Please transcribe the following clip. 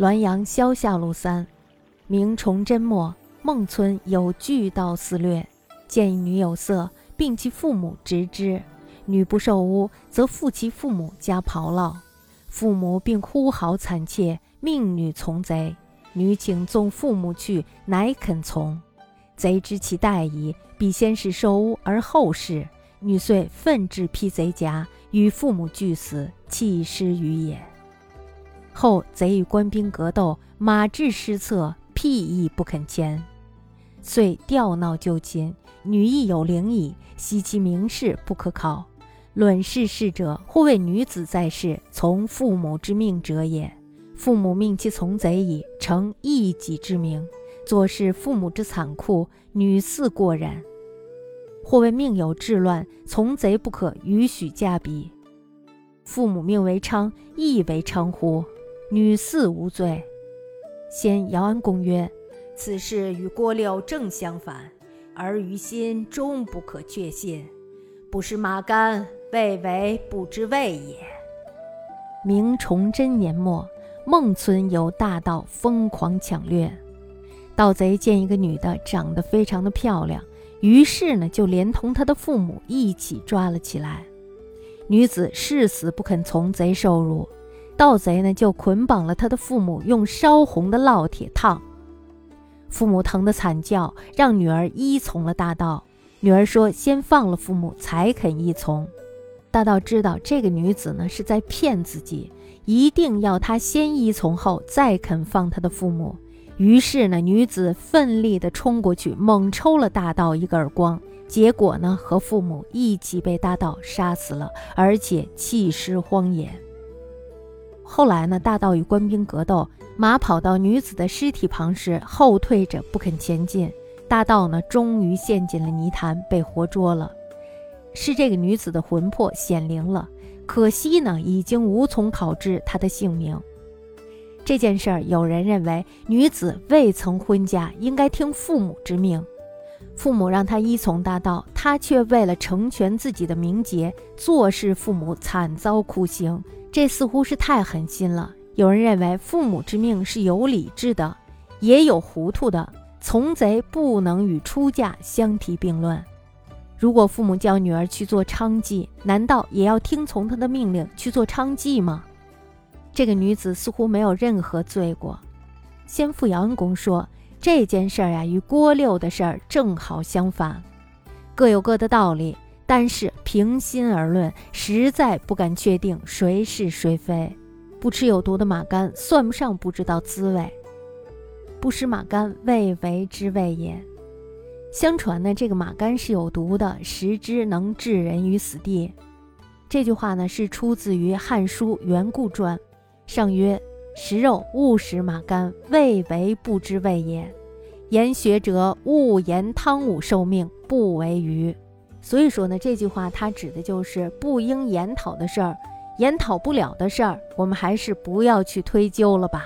滦阳萧下路三，明崇祯末，孟村有巨盗肆掠，见一女有色，并其父母执之。女不受污，则负其父母家刨烙。父母并呼号惨切，命女从贼。女请纵父母去，乃肯从。贼知其待矣，必先是受污而后事。女遂奋至披贼甲，与父母俱死，弃尸于野。后贼与官兵格斗，马至失策，屁亦不肯前，遂调闹就擒。女亦有灵矣，悉其名士不可考。论世事者，或谓女子在世，从父母之命者也。父母命其从贼矣，成一己之名，做事父母之残酷，女似过然。或谓命有治乱，从贼不可与许嫁比。父母命为昌，亦为娼乎？女四无罪。先姚安公曰：“此事与郭六正相反，而于心终不可确信。不是马干，未为不知畏也。”明崇祯年末，孟村有大盗疯狂抢掠，盗贼见一个女的长得非常的漂亮，于是呢就连同她的父母一起抓了起来。女子誓死不肯从贼受辱。盗贼呢，就捆绑了他的父母，用烧红的烙铁烫。父母疼得惨叫，让女儿依从了大盗。女儿说：“先放了父母，才肯依从。”大盗知道这个女子呢是在骗自己，一定要他先依从后再肯放他的父母。于是呢，女子奋力地冲过去，猛抽了大盗一个耳光，结果呢，和父母一起被大盗杀死了，而且弃尸荒野。后来呢，大盗与官兵格斗，马跑到女子的尸体旁时，后退着不肯前进。大盗呢，终于陷进了泥潭，被活捉了。是这个女子的魂魄显灵了，可惜呢，已经无从考知她的姓名。这件事儿，有人认为女子未曾婚嫁，应该听父母之命。父母让他依从大道，他却为了成全自己的名节，坐视父母惨遭酷刑。这似乎是太狠心了。有人认为父母之命是有理智的，也有糊涂的。从贼不能与出嫁相提并论。如果父母叫女儿去做娼妓，难道也要听从他的命令去做娼妓吗？这个女子似乎没有任何罪过。先父姚恩公说，这件事儿呀，与郭六的事儿正好相反，各有各的道理。但是平心而论，实在不敢确定谁是谁非。不吃有毒的马肝，算不上不知道滋味；不食马肝，未为之味也。相传呢，这个马肝是有毒的，食之能置人于死地。这句话呢，是出自于《汉书·元固传》，上曰：“食肉勿食马肝，未为不知味也。言学者勿言汤武受命，不为愚。”所以说呢，这句话它指的就是不应研讨的事儿，研讨不了的事儿，我们还是不要去推究了吧。